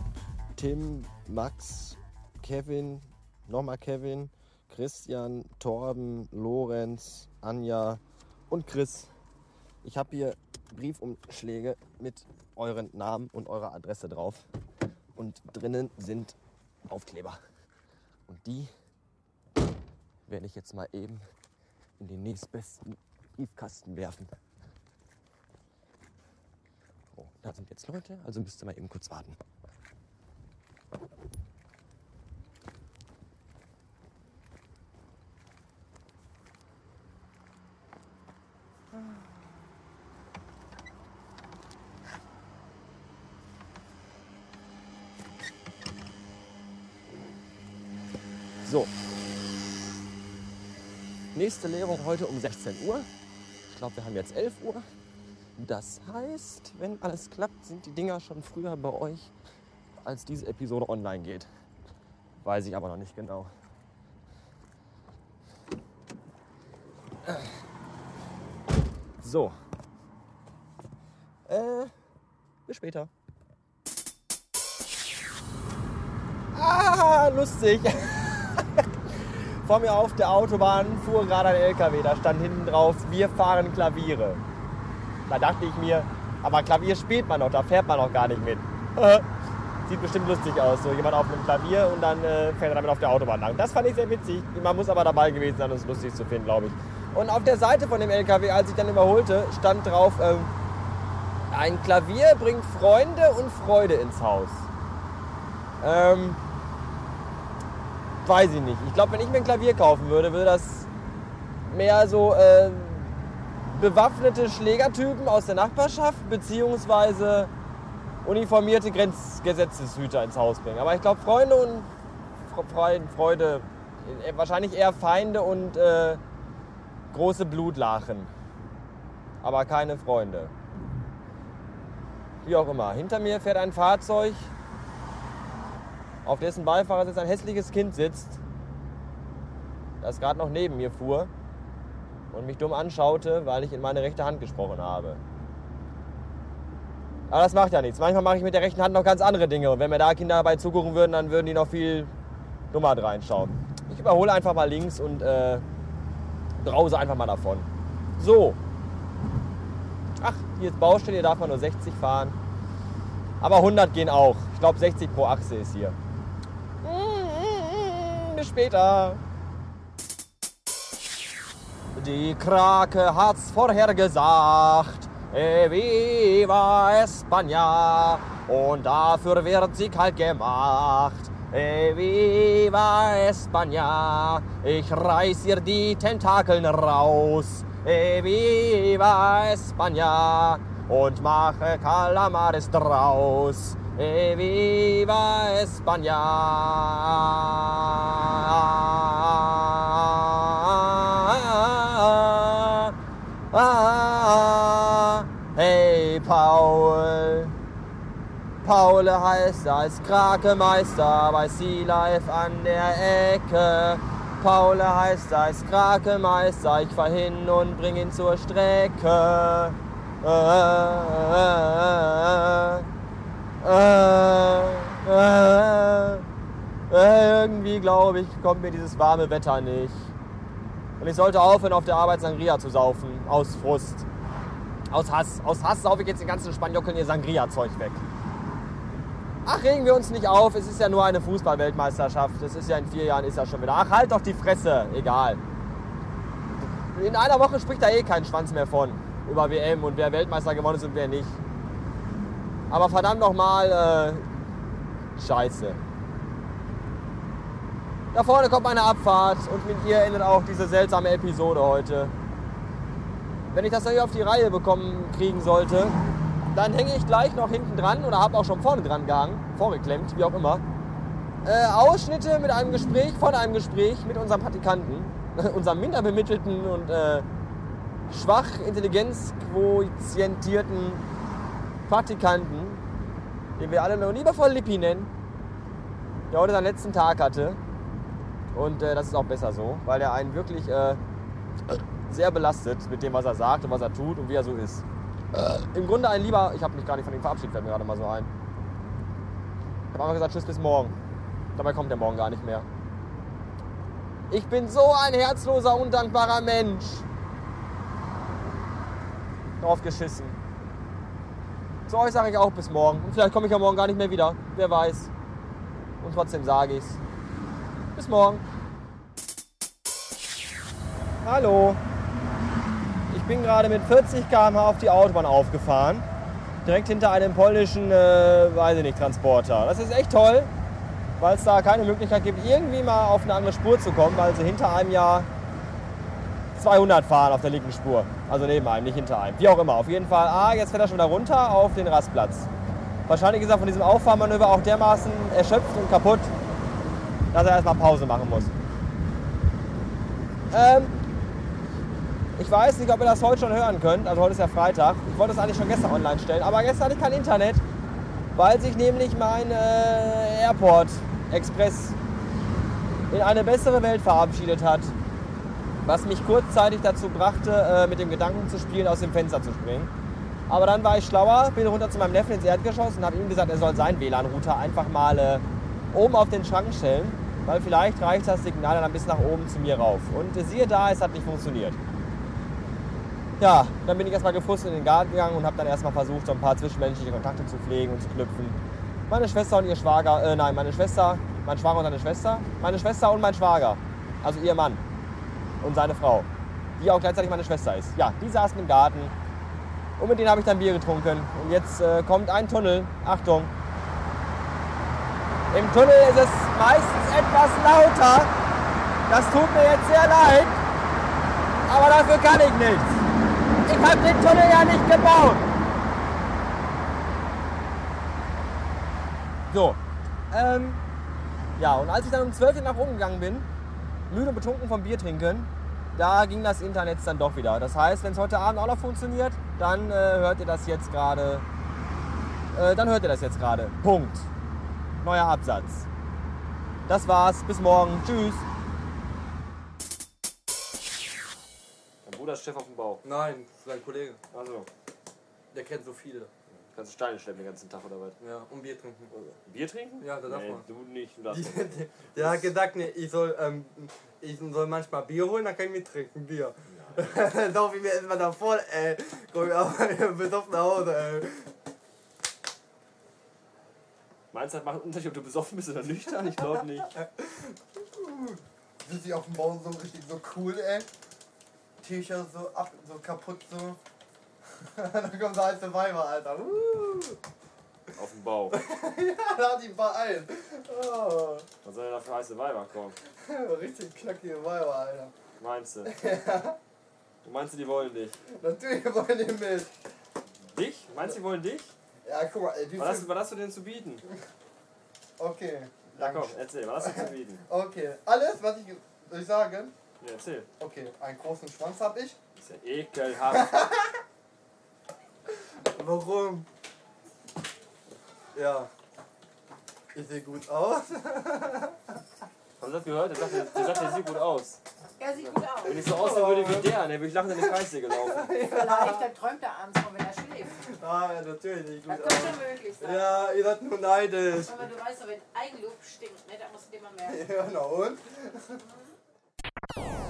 Philipp, Tim, Max, Kevin, nochmal Kevin, Christian, Torben, Lorenz, Anja und Chris. Ich habe hier Briefumschläge mit euren Namen und eurer Adresse drauf. Und drinnen sind Aufkleber. Und die werde ich jetzt mal eben in den nächstbesten Briefkasten werfen. Oh, da sind jetzt Leute, also müsst ihr mal eben kurz warten. So. Nächste Lehrung heute um 16 Uhr. Ich glaube, wir haben jetzt 11 Uhr. Das heißt, wenn alles klappt, sind die Dinger schon früher bei euch, als diese Episode online geht. Weiß ich aber noch nicht genau. So. Äh, bis später. Ah, lustig. Vor mir auf der Autobahn fuhr gerade ein LKW, da stand hinten drauf, wir fahren Klaviere. Da dachte ich mir, aber Klavier spielt man noch, da fährt man noch gar nicht mit. Sieht bestimmt lustig aus, so jemand auf einem Klavier und dann äh, fährt er damit auf der Autobahn lang. Das fand ich sehr witzig. Man muss aber dabei gewesen sein, um es lustig zu finden, glaube ich. Und auf der Seite von dem LKW, als ich dann überholte, stand drauf, ähm, ein Klavier bringt Freunde und Freude ins Haus. Ähm, weiß ich nicht. Ich glaube, wenn ich mir ein Klavier kaufen würde, würde das mehr so äh, bewaffnete Schlägertypen aus der Nachbarschaft beziehungsweise uniformierte Grenzgesetzeshüter ins Haus bringen. Aber ich glaube, Freunde und Fre Freude, äh, wahrscheinlich eher Feinde und äh, große Blutlachen. Aber keine Freunde. Wie auch immer. Hinter mir fährt ein Fahrzeug, auf dessen Beifahrersitz ein hässliches Kind sitzt, das gerade noch neben mir fuhr und mich dumm anschaute, weil ich in meine rechte Hand gesprochen habe. Aber das macht ja nichts. Manchmal mache ich mit der rechten Hand noch ganz andere Dinge. Und wenn mir da Kinder dabei zugucken würden, dann würden die noch viel dummer reinschauen. Ich überhole einfach mal links und äh, brause einfach mal davon. So. Ach, hier ist Baustelle, hier darf man nur 60 fahren. Aber 100 gehen auch. Ich glaube 60 pro Achse ist hier. Bis später. Die Krake hat's vorher gesagt. E viva España. Und dafür wird sie kalt gemacht. E viva España. Ich reiß ihr die Tentakeln raus. E viva España. Und mache Calamares draus. Viva España. Ah, hey Paul. Paul heißt als Krakemeister bei Sea Life an der Ecke. Paul heißt als Krakemeister, ich fahr hin und bring ihn zur Strecke. Äh, äh, äh, äh, irgendwie glaube ich, kommt mir dieses warme Wetter nicht. Und ich sollte aufhören, auf der Arbeit Sangria zu saufen. Aus Frust. Aus Hass. Aus Hass saufe ich jetzt den ganzen Spanjockeln ihr Sangria-Zeug weg. Ach, regen wir uns nicht auf. Es ist ja nur eine Fußball-Weltmeisterschaft. Es ist ja in vier Jahren ist ja schon wieder. Ach, halt doch die Fresse. Egal. In einer Woche spricht da eh kein Schwanz mehr von. Über WM und wer Weltmeister gewonnen ist und wer nicht. Aber verdammt nochmal, äh, scheiße. Da vorne kommt meine Abfahrt und mit ihr endet auch diese seltsame Episode heute. Wenn ich das hier auf die Reihe bekommen kriegen sollte, dann hänge ich gleich noch hinten dran oder habe auch schon vorne dran gehangen, vorgeklemmt, wie auch immer. Äh, Ausschnitte mit einem Gespräch, von einem Gespräch mit unserem Praktikanten, unserem minderbemittelten und äh, schwach intelligenzquotientierten Praktikanten, den wir alle noch liebevoll Lippi nennen, der heute seinen letzten Tag hatte. Und äh, das ist auch besser so, weil er einen wirklich äh, sehr belastet mit dem, was er sagt und was er tut und wie er so ist. Äh, Im Grunde ein lieber, ich habe mich gar nicht von ihm verabschiedet, fällt mir gerade mal so ein. habe einfach gesagt, tschüss bis morgen. Dabei kommt der morgen gar nicht mehr. Ich bin so ein herzloser, undankbarer Mensch. Drauf geschissen. Zu euch sage ich auch bis morgen. Und vielleicht komme ich ja morgen gar nicht mehr wieder. Wer weiß. Und trotzdem sage ich's. Bis morgen. Hallo. Ich bin gerade mit 40 km/h auf die Autobahn aufgefahren. Direkt hinter einem polnischen, äh, weiß ich nicht, Transporter. Das ist echt toll, weil es da keine Möglichkeit gibt, irgendwie mal auf eine andere Spur zu kommen, weil sie hinter einem ja 200 fahren auf der linken Spur. Also neben einem, nicht hinter einem. Wie auch immer. Auf jeden Fall, ah, jetzt fährt er schon wieder runter auf den Rastplatz. Wahrscheinlich ist er von diesem Auffahrmanöver auch dermaßen erschöpft und kaputt, dass er erstmal Pause machen muss. Ähm, ich weiß nicht, ob ihr das heute schon hören könnt. Also heute ist ja Freitag. Ich wollte es eigentlich schon gestern online stellen. Aber gestern hatte ich kein Internet, weil sich nämlich mein äh, Airport Express in eine bessere Welt verabschiedet hat. Was mich kurzzeitig dazu brachte, äh, mit dem Gedanken zu spielen, aus dem Fenster zu springen. Aber dann war ich schlauer, bin runter zu meinem Neffen ins Erdgeschoss und habe ihm gesagt, er soll seinen WLAN-Router einfach mal äh, oben auf den Schrank stellen, weil vielleicht reicht das Signal dann bis nach oben zu mir rauf. Und siehe da, es hat nicht funktioniert. Ja, dann bin ich erstmal gefrustet in den Garten gegangen und habe dann erstmal versucht, so ein paar zwischenmenschliche Kontakte zu pflegen und zu knüpfen. Meine Schwester und ihr Schwager, äh, nein, meine Schwester, mein Schwager und seine Schwester, meine Schwester und mein Schwager, also ihr Mann und seine Frau, die auch gleichzeitig meine Schwester ist. Ja, die saßen im Garten und mit denen habe ich dann Bier getrunken. Und jetzt äh, kommt ein Tunnel, Achtung. Im Tunnel ist es meistens etwas lauter. Das tut mir jetzt sehr leid, aber dafür kann ich nichts. Ich habe den Tunnel ja nicht gebaut. So. Ähm, ja, und als ich dann um 12 Uhr nach oben gegangen bin, müde und betrunken vom Bier trinken, da ging das Internet dann doch wieder. Das heißt, wenn es heute Abend auch noch funktioniert, dann äh, hört ihr das jetzt gerade. Äh, dann hört ihr das jetzt gerade. Punkt. Neuer Absatz. Das war's. Bis morgen. Tschüss. Ist Chef auf dem Bau. Nein, sein Kollege. Also, Der kennt so viele. kannst du Steine schleppen den ganzen Tag oder was? Ja, und Bier trinken. Bier trinken? Ja, da darf nee, man. du nicht. Du darfst Der hat gesagt, nee, ich soll, ähm, ich soll manchmal Bier holen, dann kann ich mittrinken. Bier. Lauf ich mir erstmal davor, ey. Komm ich auch besoffen nach Hause, ey. Meinst du, das macht einen Unterschied, ob du besoffen bist oder nüchtern? Ich glaube nicht. Sind sie auf dem Bau so richtig so cool, ey? T-Shirt so ab, so kaputt, so. dann kommt so alte Weiber, Alter. Uh. Auf dem Bau. ja, da hat die paar ein. Oh. Was soll denn da für heiße Weiber kommen? Richtig knackige Weiber, Alter. Meinst du? Du meinst du, die wollen dich? Natürlich wollen die mit. Dich? Meinst du, die wollen dich? Ja, guck mal, wie Was hast, was hast du denn zu bieten? Okay. Ja komm, erzähl, was hast du zu bieten? Okay, alles, was ich soll ich sagen? Ja, erzähl. Okay, einen großen Schwanz hab ich. ist ja ekelhaft. Warum? Ja. Ich sehe gut aus. Hast du das gehört? Der sagt, der, der sagt, der sieht gut aus. Er sieht gut aus. Wenn ich so aussehen würde wie der, dann würde ich lachend in die Scheiße gelaufen. Vielleicht dann träumt er abends noch, wenn er schläft. Ah, ja, natürlich Das gut könnte aus. schon möglich sein. Ja, ihr seid nur neidisch. Aber du weißt doch, wenn Eigenlob stinkt, ne, da musst du dir mal merken. Ja, na und? you